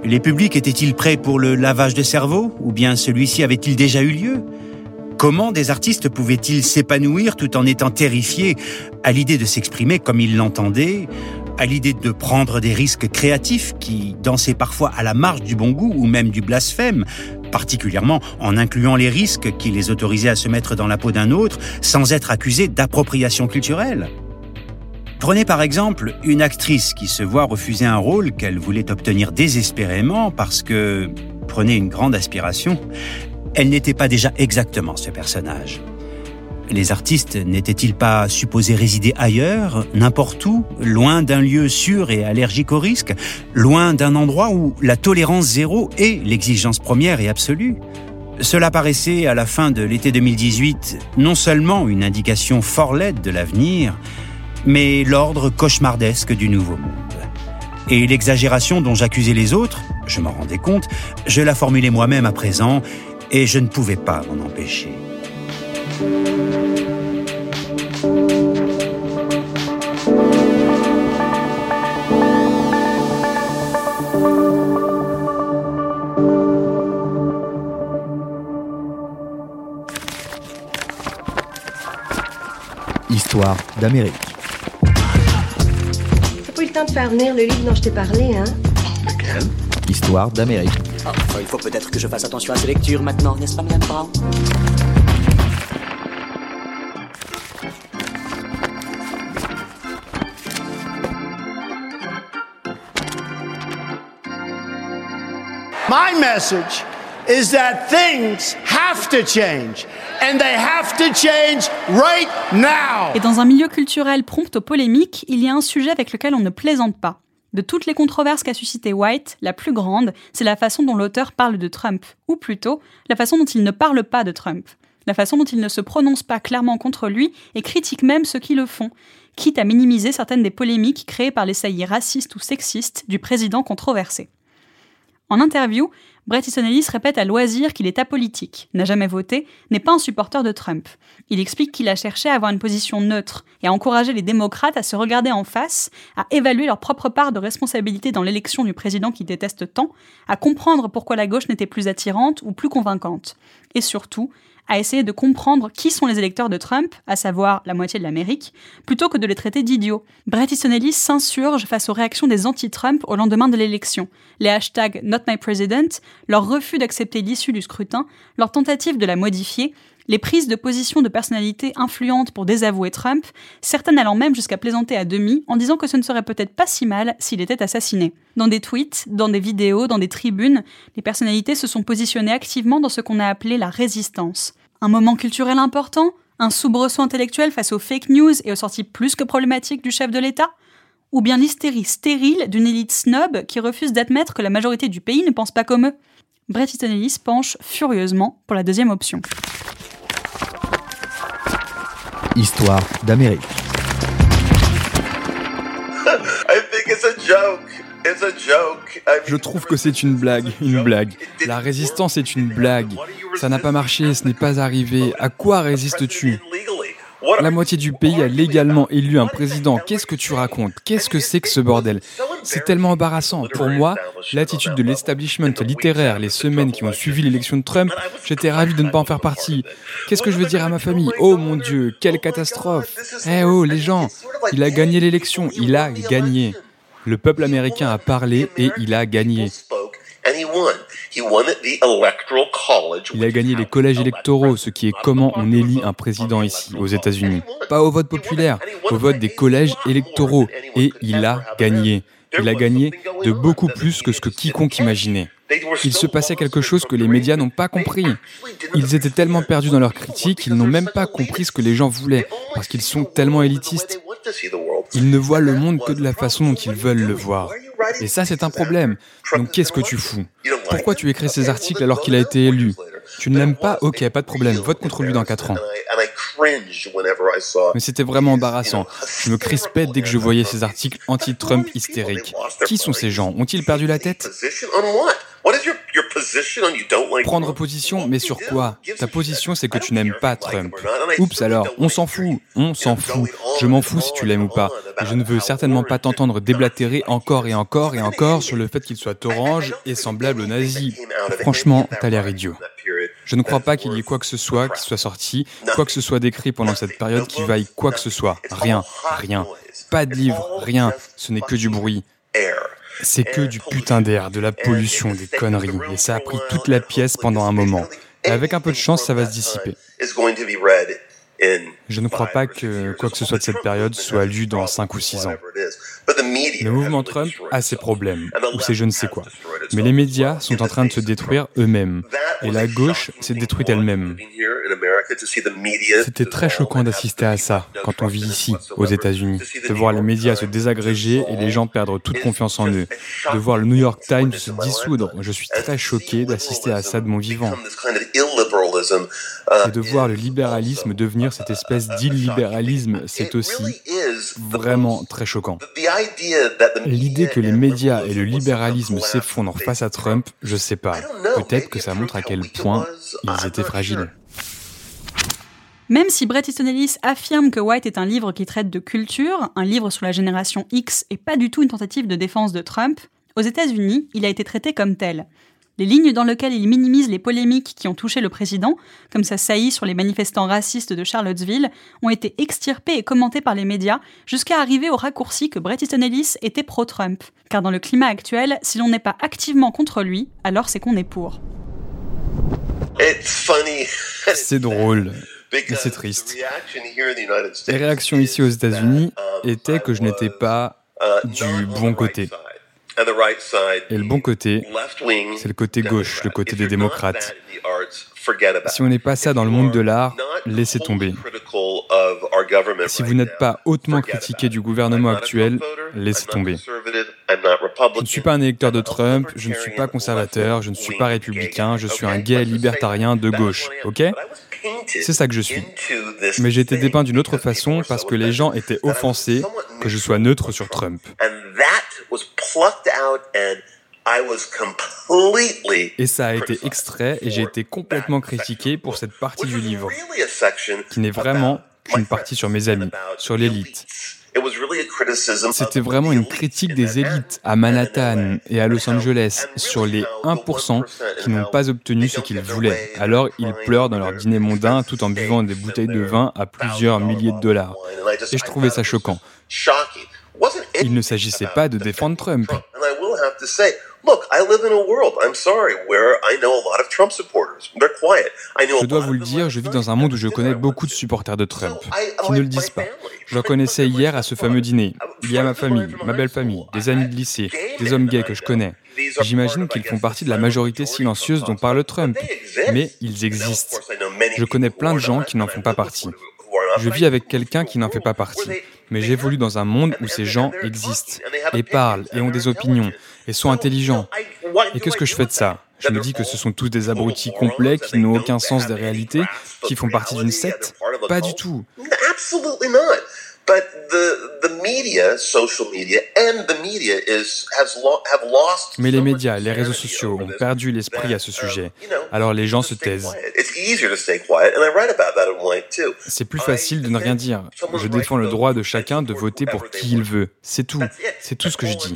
Les publics étaient-ils prêts pour le lavage de cerveau ou bien celui-ci avait-il déjà eu lieu? Comment des artistes pouvaient-ils s'épanouir tout en étant terrifiés à l'idée de s'exprimer comme ils l'entendaient, à l'idée de prendre des risques créatifs qui dansaient parfois à la marge du bon goût ou même du blasphème, particulièrement en incluant les risques qui les autorisaient à se mettre dans la peau d'un autre sans être accusés d'appropriation culturelle? Prenez par exemple une actrice qui se voit refuser un rôle qu'elle voulait obtenir désespérément parce que, prenez une grande aspiration, elle n'était pas déjà exactement ce personnage. Les artistes n'étaient-ils pas supposés résider ailleurs, n'importe où, loin d'un lieu sûr et allergique au risque, loin d'un endroit où la tolérance zéro est l'exigence première et absolue? Cela paraissait, à la fin de l'été 2018, non seulement une indication fort laide de l'avenir, mais l'ordre cauchemardesque du nouveau monde. Et l'exagération dont j'accusais les autres, je m'en rendais compte, je la formulais moi-même à présent, et je ne pouvais pas m'en empêcher. Histoire d'Amérique de faire venir le livre dont je t'ai parlé, hein Lequel? Histoire d'Amérique. Oh, il faut peut-être que je fasse attention à ces lectures maintenant, n'est-ce pas, Madame Brown? My message is that things have to change. And they have to change right now. Et dans un milieu culturel prompt aux polémiques, il y a un sujet avec lequel on ne plaisante pas. De toutes les controverses qu'a suscité White, la plus grande, c'est la façon dont l'auteur parle de Trump, ou plutôt la façon dont il ne parle pas de Trump, la façon dont il ne se prononce pas clairement contre lui et critique même ceux qui le font, quitte à minimiser certaines des polémiques créées par les saillies racistes ou sexistes du président controversé. En interview, Bret Easton Ellis répète à loisir qu'il est apolitique, n'a jamais voté, n'est pas un supporter de Trump. Il explique qu'il a cherché à avoir une position neutre et à encourager les démocrates à se regarder en face, à évaluer leur propre part de responsabilité dans l'élection du président qu'ils détestent tant, à comprendre pourquoi la gauche n'était plus attirante ou plus convaincante. Et surtout, à essayer de comprendre qui sont les électeurs de Trump, à savoir la moitié de l'Amérique, plutôt que de les traiter d'idiots. Bret Easton s'insurge face aux réactions des anti-Trump au lendemain de l'élection. Les hashtags Not My President, leur refus d'accepter l'issue du scrutin, leur tentative de la modifier, les prises de position de personnalités influentes pour désavouer Trump, certaines allant même jusqu'à plaisanter à demi en disant que ce ne serait peut-être pas si mal s'il était assassiné. Dans des tweets, dans des vidéos, dans des tribunes, les personnalités se sont positionnées activement dans ce qu'on a appelé la résistance. Un moment culturel important? Un soubresaut intellectuel face aux fake news et aux sorties plus que problématiques du chef de l'État? Ou bien l'hystérie stérile d'une élite snob qui refuse d'admettre que la majorité du pays ne pense pas comme eux? Bret Easton Ellis penche furieusement pour la deuxième option. Histoire d'Amérique. Je trouve que c'est une blague, une blague. La résistance est une blague. Ça n'a pas marché, ce n'est pas arrivé. À quoi résistes-tu? la moitié du pays a légalement élu un président. Qu'est-ce que tu racontes? Qu'est-ce que c'est que ce bordel? C'est tellement embarrassant. Pour moi, l'attitude de l'establishment littéraire les semaines qui ont suivi l'élection de Trump, j'étais ravi de ne pas en faire partie. Qu'est-ce que je veux dire à ma famille? Oh mon Dieu, quelle catastrophe. Eh oh, les gens, il a gagné l'élection, il a gagné. Le peuple américain a parlé et il a gagné. Il a gagné les collèges électoraux, ce qui est comment on élit un président ici, aux États-Unis. Pas au vote populaire, au vote des collèges électoraux. Et il a gagné. Il a gagné de beaucoup plus que ce que quiconque imaginait. Il se passait quelque chose que les médias n'ont pas compris. Ils étaient tellement perdus dans leurs critiques qu'ils n'ont même pas compris ce que les gens voulaient, parce qu'ils sont tellement élitistes. Ils ne voient le monde que de la façon dont ils veulent le voir. Et ça, c'est un problème. Donc qu'est-ce que tu fous? Pourquoi tu écris ces articles alors qu'il a été élu? Tu ne l'aimes pas? Ok, pas de problème. Vote contre lui dans 4 ans. Mais c'était vraiment embarrassant. Je me crispais dès que je voyais ces articles anti-Trump hystériques. Qui sont ces gens? Ont-ils perdu la tête? Prendre position, mais sur quoi Ta position, c'est que tu n'aimes pas Trump. Oups alors, on s'en fout, on s'en fout. Je m'en fous si tu l'aimes ou pas. je ne veux certainement pas t'entendre déblatérer encore et encore et encore sur le fait qu'il soit orange et semblable aux nazis. Franchement, t'as l'air idiot. Je ne crois pas qu'il y ait quoi que ce soit qui soit sorti, quoi que ce soit décrit pendant cette période qui vaille quoi que ce soit. Rien, rien. Pas de livre, rien. Ce n'est que du bruit. C'est que du putain d'air, de la pollution, des conneries. Et ça a pris toute la pièce pendant un moment. Et avec un peu de chance, ça va se dissiper. Je ne crois pas que quoi que ce soit de cette période soit lu dans 5 ou 6 ans. Le mouvement Trump a ses problèmes, ou ses je ne sais quoi. Mais les médias sont en train de se détruire eux-mêmes. Et la gauche s'est détruite elle-même. C'était très choquant d'assister à ça quand on vit ici, aux États-Unis, de voir les médias se désagréger et les gens perdre toute confiance en eux, de voir le New York Times se dissoudre. Je suis très choqué d'assister à ça de mon vivant. Et de voir le libéralisme devenir cette espèce d'illibéralisme, c'est aussi vraiment très choquant. L'idée que les médias et le libéralisme s'effondrent face à Trump, je sais pas. Peut-être que ça montre à quel point ils étaient fragiles. Même si Bret Easton Ellis affirme que White est un livre qui traite de culture, un livre sur la génération X et pas du tout une tentative de défense de Trump, aux États-Unis, il a été traité comme tel. Les lignes dans lesquelles il minimise les polémiques qui ont touché le président, comme sa saillie sur les manifestants racistes de Charlottesville, ont été extirpées et commentées par les médias jusqu'à arriver au raccourci que Bret Easton Ellis était pro-Trump. Car dans le climat actuel, si l'on n'est pas activement contre lui, alors c'est qu'on est pour. C'est drôle. Mais c'est triste. Les réactions ici aux États-Unis étaient que je n'étais pas du bon côté. Et le bon côté, c'est le côté gauche, le côté des démocrates. Si on n'est pas ça dans le monde de l'art, laissez tomber. Si vous n'êtes pas hautement critiqué du gouvernement actuel, laissez tomber. Je ne suis pas un électeur de Trump, je ne suis pas conservateur, je ne suis pas républicain, je suis un gay libertarien de gauche, ok? C'est ça que je suis. Mais j'ai été dépeint d'une autre façon parce que les gens étaient offensés que je sois neutre sur Trump. Et ça a été extrait et j'ai été complètement critiqué pour cette partie du livre, qui n'est vraiment qu'une partie sur mes amis, sur l'élite. C'était vraiment une critique des élites à Manhattan et à Los Angeles sur les 1% qui n'ont pas obtenu ce qu'ils voulaient. Alors ils pleurent dans leur dîner mondain tout en buvant des bouteilles de vin à plusieurs milliers de dollars. Et je trouvais ça choquant. Il ne s'agissait pas de défendre Trump. Je dois vous le dire, je vis dans un monde où je connais beaucoup de supporters de Trump qui ne le disent pas. Je reconnaissais hier à ce fameux dîner. Il y a ma famille, ma belle famille, des amis de lycée, des hommes gays que je connais. J'imagine qu'ils font partie de la majorité silencieuse dont parle Trump. Mais ils existent. Je connais plein de gens qui n'en font pas partie. Je vis avec quelqu'un qui n'en fait pas partie. Mais j'évolue dans un monde où ces gens existent et parlent et ont des opinions et sont intelligents. Et qu'est-ce que je fais de ça? Je me dis que ce sont tous des abrutis complets qui n'ont aucun sens des réalités, qui font partie d'une secte? Pas du tout. Mais les médias, les réseaux sociaux ont perdu l'esprit à ce sujet. Alors les gens se taisent. C'est plus facile de ne rien dire. Je défends le droit de chacun de voter pour qui il veut. C'est tout. C'est tout ce que je dis.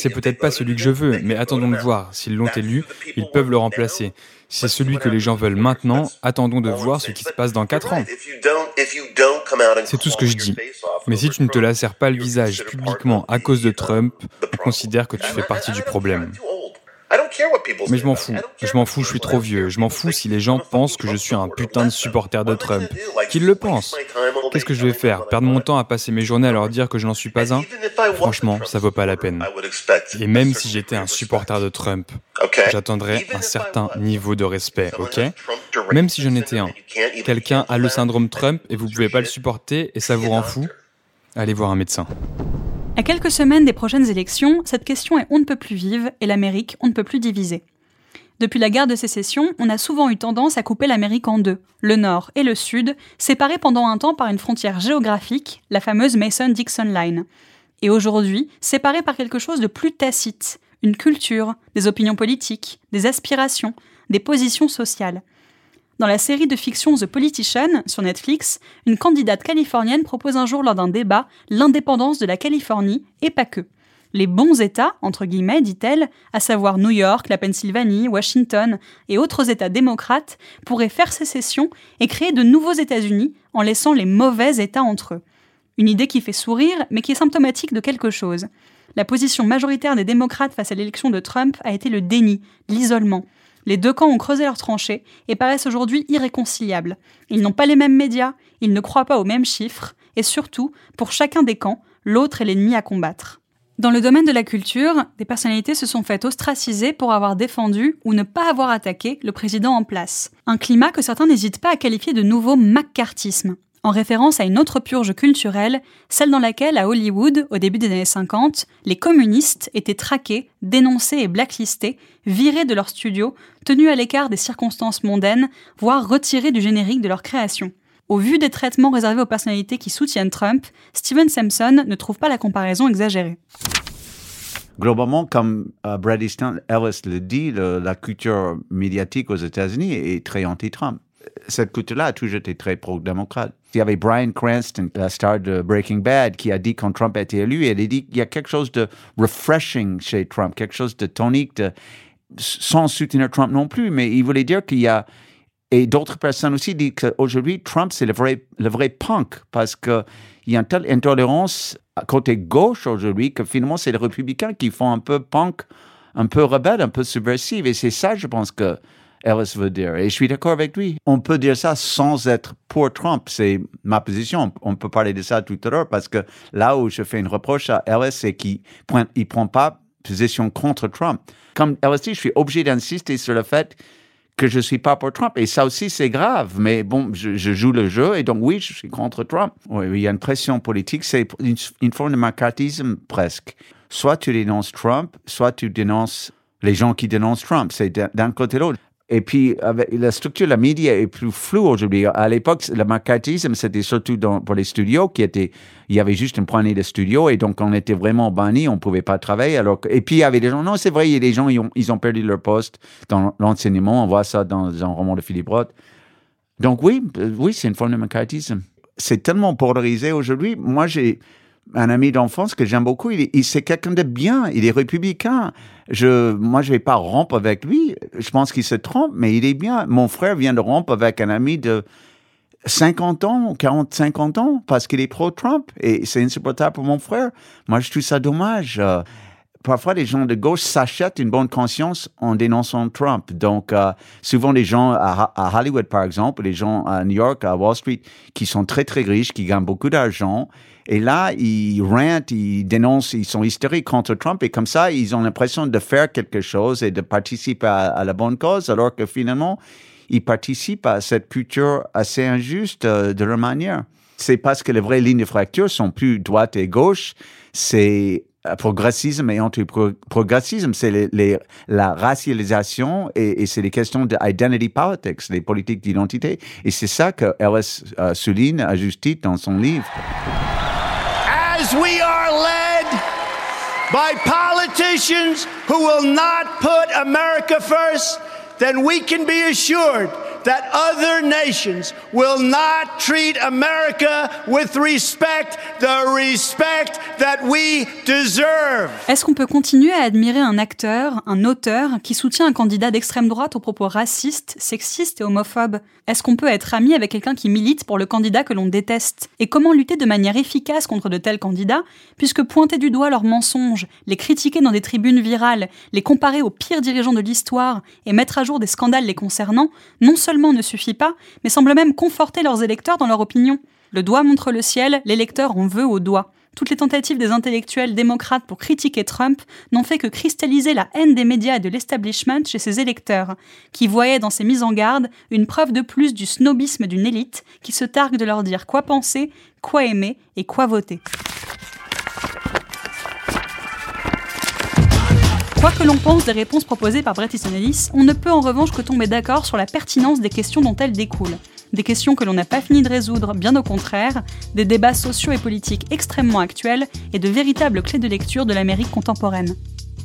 C'est peut-être pas celui que je veux, mais attendons de voir. S'ils l'ont élu, ils peuvent le remplacer. C'est celui que les gens veulent maintenant, attendons de voir ce qui se passe dans 4 ans. C'est tout ce que je dis. Mais si tu ne te lacères pas le visage publiquement à cause de Trump, on considère que tu fais partie du problème. Mais je m'en fous. Je m'en fous, je suis trop vieux. Je m'en fous si les gens pensent que je suis un putain de supporter de Trump. Qu'ils le pensent. Qu'est-ce que je vais faire? Perdre mon temps à passer mes journées à leur dire que je n'en suis pas un? Franchement, ça vaut pas la peine. Et même si j'étais un supporter de Trump, j'attendrais un certain niveau de respect, ok? Même si j'en étais un. Quelqu'un a le syndrome Trump et vous pouvez pas le supporter et ça vous rend fou Allez voir un médecin. À quelques semaines des prochaines élections, cette question est on ne peut plus vive et l'Amérique on ne peut plus diviser. Depuis la guerre de sécession, on a souvent eu tendance à couper l'Amérique en deux, le Nord et le Sud, séparés pendant un temps par une frontière géographique, la fameuse Mason-Dixon Line. Et aujourd'hui, séparés par quelque chose de plus tacite, une culture, des opinions politiques, des aspirations, des positions sociales. Dans la série de fiction The Politician sur Netflix, une candidate californienne propose un jour lors d'un débat l'indépendance de la Californie et pas que. Les bons États, entre guillemets, dit-elle, à savoir New York, la Pennsylvanie, Washington et autres États démocrates, pourraient faire sécession et créer de nouveaux États-Unis en laissant les mauvais États entre eux. Une idée qui fait sourire, mais qui est symptomatique de quelque chose. La position majoritaire des démocrates face à l'élection de Trump a été le déni, l'isolement. Les deux camps ont creusé leurs tranchées et paraissent aujourd'hui irréconciliables. Ils n'ont pas les mêmes médias, ils ne croient pas aux mêmes chiffres, et surtout, pour chacun des camps, l'autre est l'ennemi à combattre. Dans le domaine de la culture, des personnalités se sont faites ostraciser pour avoir défendu ou ne pas avoir attaqué le président en place. Un climat que certains n'hésitent pas à qualifier de nouveau McCarthyisme en référence à une autre purge culturelle, celle dans laquelle, à Hollywood, au début des années 50, les communistes étaient traqués, dénoncés et blacklistés, virés de leur studio, tenus à l'écart des circonstances mondaines, voire retirés du générique de leur création. Au vu des traitements réservés aux personnalités qui soutiennent Trump, Steven Sampson ne trouve pas la comparaison exagérée. Globalement, comme uh, Brad Easton Ellis le dit, la culture médiatique aux États-Unis est très anti-Trump cette culture-là a toujours été très pro-démocrate. Il y avait Brian Cranston, la star de Breaking Bad, qui a dit quand Trump a été élu, il a dit qu'il y a quelque chose de refreshing chez Trump, quelque chose de tonique, de, sans soutenir Trump non plus, mais il voulait dire qu'il y a et d'autres personnes aussi disent qu'aujourd'hui, Trump, c'est le vrai, le vrai punk parce qu'il y a une telle intolérance côté gauche aujourd'hui que finalement, c'est les républicains qui font un peu punk, un peu rebelle, un peu subversif. Et c'est ça, je pense, que Ellis veut dire. Et je suis d'accord avec lui. On peut dire ça sans être pour Trump. C'est ma position. On peut parler de ça tout à l'heure parce que là où je fais une reproche à Ellis, c'est qu'il ne prend pas position contre Trump. Comme Ellis dit, je suis obligé d'insister sur le fait que je ne suis pas pour Trump. Et ça aussi, c'est grave. Mais bon, je, joue le jeu et donc oui, je suis contre Trump. Oui, il y a une pression politique. C'est une, forme de macartisme presque. Soit tu dénonces Trump, soit tu dénonces les gens qui dénoncent Trump. C'est d'un côté l'autre. Et puis, la structure, la média est plus floue aujourd'hui. À l'époque, le macartisme, c'était surtout dans, pour les studios qui étaient, il y avait juste une poignée de studios et donc on était vraiment bannis, on pouvait pas travailler. Alors, et puis il y avait des gens, non, c'est vrai, il y a des gens, ils ont, ils ont perdu leur poste dans l'enseignement. On voit ça dans un roman de Philippe Roth. Donc oui, euh, oui, c'est une forme de macartisme. C'est tellement polarisé aujourd'hui. Moi, j'ai, un ami d'enfance que j'aime beaucoup. Il, c'est quelqu'un de bien. Il est républicain. Je, moi, je vais pas rompre avec lui. Je pense qu'il se trompe, mais il est bien. Mon frère vient de rompre avec un ami de 50 ans, 40, 50 ans, parce qu'il est pro-Trump. Et c'est insupportable pour mon frère. Moi, je trouve ça dommage. Parfois, les gens de gauche s'achètent une bonne conscience en dénonçant Trump. Donc, euh, souvent, les gens à, Hollywood, par exemple, les gens à New York, à Wall Street, qui sont très, très riches, qui gagnent beaucoup d'argent, et là, ils rantent, ils dénoncent, ils sont hystériques contre Trump, et comme ça, ils ont l'impression de faire quelque chose et de participer à, la bonne cause, alors que finalement, ils participent à cette culture assez injuste euh, de leur manière. C'est parce que les vraies lignes de fracture sont plus droite et gauche, c'est progressisme et anti-progressisme, c'est la racialisation et, c'est les questions d'identity politics, les politiques d'identité. Et c'est ça que Ellis euh, souligne à juste titre dans son livre. As we are led by politicians who will not put America first, then we can be assured that other nations will not treat America with respect, the respect that we deserve. Est-ce qu'on peut continuer à admirer un acteur, un auteur qui soutient un candidat d'extrême droite aux propos racistes, sexistes et homophobes? Est-ce qu'on peut être ami avec quelqu'un qui milite pour le candidat que l'on déteste? Et comment lutter de manière efficace contre de tels candidats, puisque pointer du doigt leurs mensonges, les critiquer dans des tribunes virales, les comparer aux pires dirigeants de l'histoire et mettre à jour des scandales les concernant, non seulement ne suffit pas, mais semble même conforter leurs électeurs dans leur opinion. Le doigt montre le ciel, l'électeur en veut au doigt. Toutes les tentatives des intellectuels démocrates pour critiquer Trump n'ont fait que cristalliser la haine des médias et de l'establishment chez ses électeurs, qui voyaient dans ces mises en garde une preuve de plus du snobisme d'une élite qui se targue de leur dire quoi penser, quoi aimer et quoi voter. Quoi que l'on pense des réponses proposées par Bret Easton on ne peut en revanche que tomber d'accord sur la pertinence des questions dont elles découlent. Des questions que l'on n'a pas fini de résoudre, bien au contraire, des débats sociaux et politiques extrêmement actuels et de véritables clés de lecture de l'Amérique contemporaine.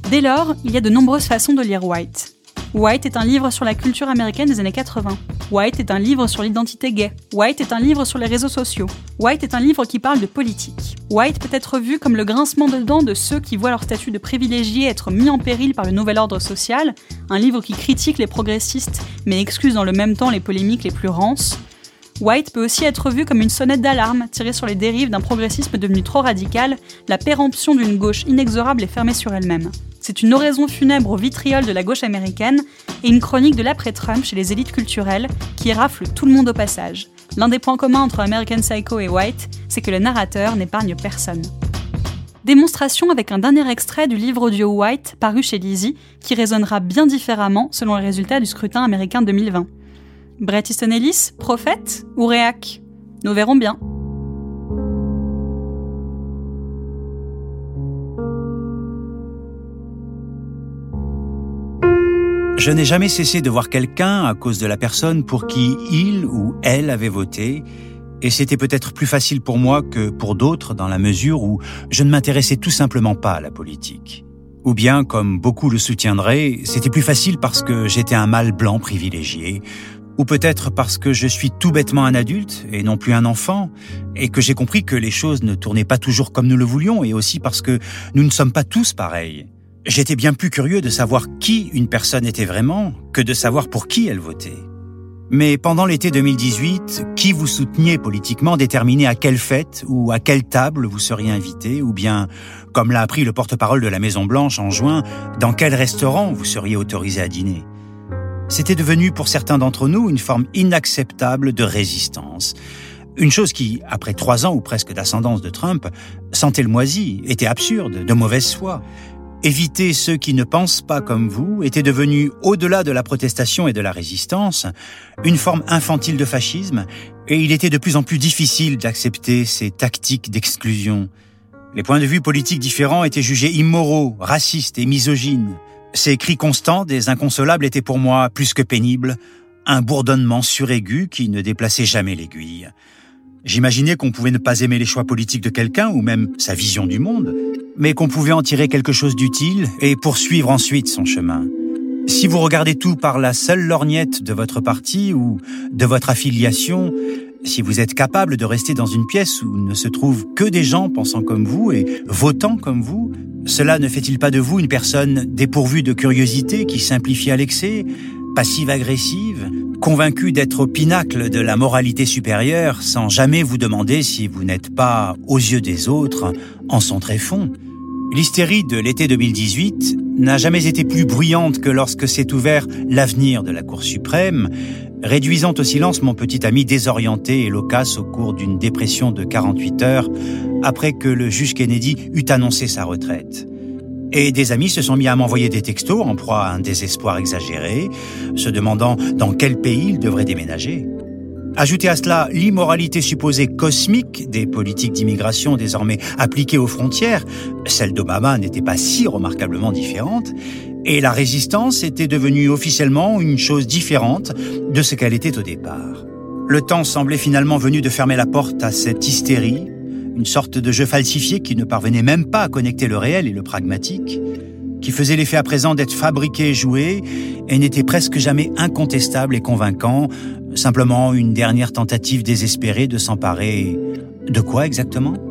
Dès lors, il y a de nombreuses façons de lire White. White est un livre sur la culture américaine des années 80. White est un livre sur l'identité gay. White est un livre sur les réseaux sociaux. White est un livre qui parle de politique. White peut être vu comme le grincement de dents de ceux qui voient leur statut de privilégié être mis en péril par le nouvel ordre social, un livre qui critique les progressistes mais excuse dans le même temps les polémiques les plus rances. White peut aussi être vu comme une sonnette d'alarme tirée sur les dérives d'un progressisme devenu trop radical, la péremption d'une gauche inexorable et fermée sur elle-même. C'est une oraison funèbre au vitriol de la gauche américaine et une chronique de l'après-Trump chez les élites culturelles qui rafle tout le monde au passage. L'un des points communs entre American Psycho et White, c'est que le narrateur n'épargne personne. Démonstration avec un dernier extrait du livre audio White paru chez Lizzie, qui résonnera bien différemment selon les résultats du scrutin américain 2020. Bret Easton Ellis, prophète ou réac? Nous verrons bien. Je n'ai jamais cessé de voir quelqu'un à cause de la personne pour qui il ou elle avait voté, et c'était peut-être plus facile pour moi que pour d'autres dans la mesure où je ne m'intéressais tout simplement pas à la politique. Ou bien, comme beaucoup le soutiendraient, c'était plus facile parce que j'étais un mâle blanc privilégié, ou peut-être parce que je suis tout bêtement un adulte et non plus un enfant, et que j'ai compris que les choses ne tournaient pas toujours comme nous le voulions, et aussi parce que nous ne sommes pas tous pareils. J'étais bien plus curieux de savoir qui une personne était vraiment que de savoir pour qui elle votait. Mais pendant l'été 2018, qui vous souteniez politiquement déterminait à quelle fête ou à quelle table vous seriez invité, ou bien, comme l'a appris le porte-parole de la Maison Blanche en juin, dans quel restaurant vous seriez autorisé à dîner? C'était devenu pour certains d'entre nous une forme inacceptable de résistance. Une chose qui, après trois ans ou presque d'ascendance de Trump, sentait le moisi, était absurde, de mauvaise foi. Éviter ceux qui ne pensent pas comme vous était devenu, au-delà de la protestation et de la résistance, une forme infantile de fascisme, et il était de plus en plus difficile d'accepter ces tactiques d'exclusion. Les points de vue politiques différents étaient jugés immoraux, racistes et misogynes. Ces cris constants des inconsolables étaient pour moi plus que pénibles, un bourdonnement suraigu qui ne déplaçait jamais l'aiguille. J'imaginais qu'on pouvait ne pas aimer les choix politiques de quelqu'un ou même sa vision du monde, mais qu'on pouvait en tirer quelque chose d'utile et poursuivre ensuite son chemin. Si vous regardez tout par la seule lorgnette de votre parti ou de votre affiliation, si vous êtes capable de rester dans une pièce où ne se trouvent que des gens pensant comme vous et votant comme vous, cela ne fait-il pas de vous une personne dépourvue de curiosité qui simplifie à l'excès, passive-agressive, convaincu d'être au pinacle de la moralité supérieure sans jamais vous demander si vous n'êtes pas, aux yeux des autres, en son tréfonds. L'hystérie de l'été 2018 n'a jamais été plus bruyante que lorsque s'est ouvert l'avenir de la Cour suprême, réduisant au silence mon petit ami désorienté et loquace au cours d'une dépression de 48 heures après que le juge Kennedy eut annoncé sa retraite. Et des amis se sont mis à m'envoyer des textos en proie à un désespoir exagéré, se demandant dans quel pays ils devraient déménager. Ajoutez à cela l'immoralité supposée cosmique des politiques d'immigration désormais appliquées aux frontières, celle d'Obama n'était pas si remarquablement différente, et la résistance était devenue officiellement une chose différente de ce qu'elle était au départ. Le temps semblait finalement venu de fermer la porte à cette hystérie, une sorte de jeu falsifié qui ne parvenait même pas à connecter le réel et le pragmatique, qui faisait l'effet à présent d'être fabriqué et joué, et n'était presque jamais incontestable et convaincant, simplement une dernière tentative désespérée de s'emparer de quoi exactement?